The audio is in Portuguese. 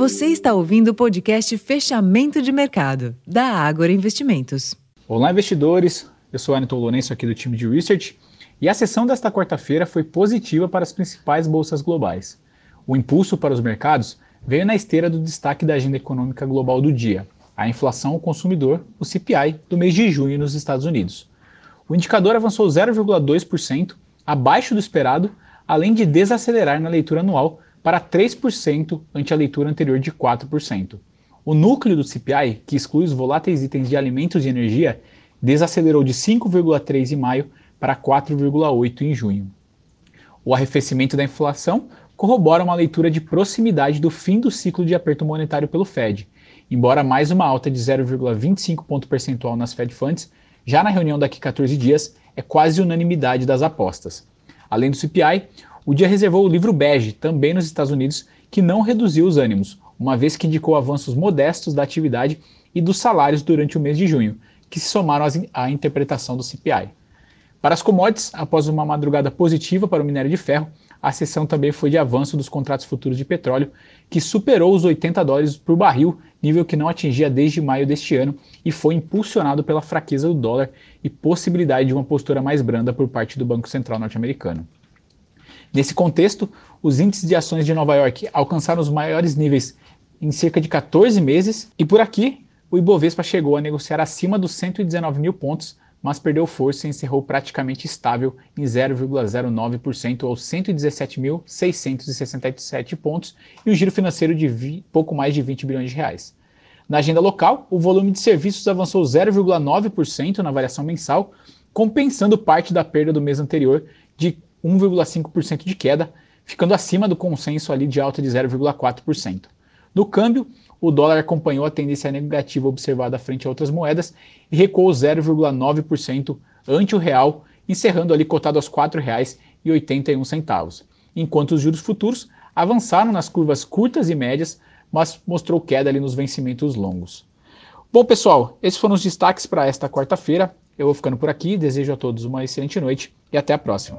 Você está ouvindo o podcast Fechamento de Mercado, da Ágora Investimentos. Olá, investidores. Eu sou Anton Lourenço, aqui do time de Research, e a sessão desta quarta-feira foi positiva para as principais bolsas globais. O impulso para os mercados veio na esteira do destaque da agenda econômica global do dia, a inflação ao consumidor, o CPI, do mês de junho nos Estados Unidos. O indicador avançou 0,2%, abaixo do esperado, além de desacelerar na leitura anual para 3% ante a leitura anterior de 4%. O núcleo do CPI, que exclui os voláteis itens de alimentos e energia, desacelerou de 5,3 em maio para 4,8 em junho. O arrefecimento da inflação corrobora uma leitura de proximidade do fim do ciclo de aperto monetário pelo Fed, embora mais uma alta de 0,25 ponto percentual nas Fed Funds, já na reunião daqui 14 dias, é quase unanimidade das apostas. Além do CPI, o dia reservou o livro bege, também nos Estados Unidos, que não reduziu os ânimos, uma vez que indicou avanços modestos da atividade e dos salários durante o mês de junho, que se somaram à interpretação do CPI. Para as commodities, após uma madrugada positiva para o minério de ferro, a sessão também foi de avanço dos contratos futuros de petróleo, que superou os 80 dólares por barril, nível que não atingia desde maio deste ano, e foi impulsionado pela fraqueza do dólar e possibilidade de uma postura mais branda por parte do Banco Central norte-americano. Nesse contexto, os índices de ações de Nova York alcançaram os maiores níveis em cerca de 14 meses, e por aqui o Ibovespa chegou a negociar acima dos 119 mil pontos, mas perdeu força e encerrou praticamente estável em 0,09% aos 117.667 pontos e o giro financeiro de pouco mais de 20 bilhões de reais. Na agenda local, o volume de serviços avançou 0,9% na variação mensal, compensando parte da perda do mês anterior de 1,5% de queda, ficando acima do consenso ali de alta de 0,4%. No câmbio, o dólar acompanhou a tendência negativa observada frente a outras moedas e recuou 0,9% ante o real, encerrando ali cotado aos R$ 4,81, enquanto os juros futuros avançaram nas curvas curtas e médias, mas mostrou queda ali nos vencimentos longos. Bom, pessoal, esses foram os destaques para esta quarta-feira. Eu vou ficando por aqui, desejo a todos uma excelente noite e até a próxima.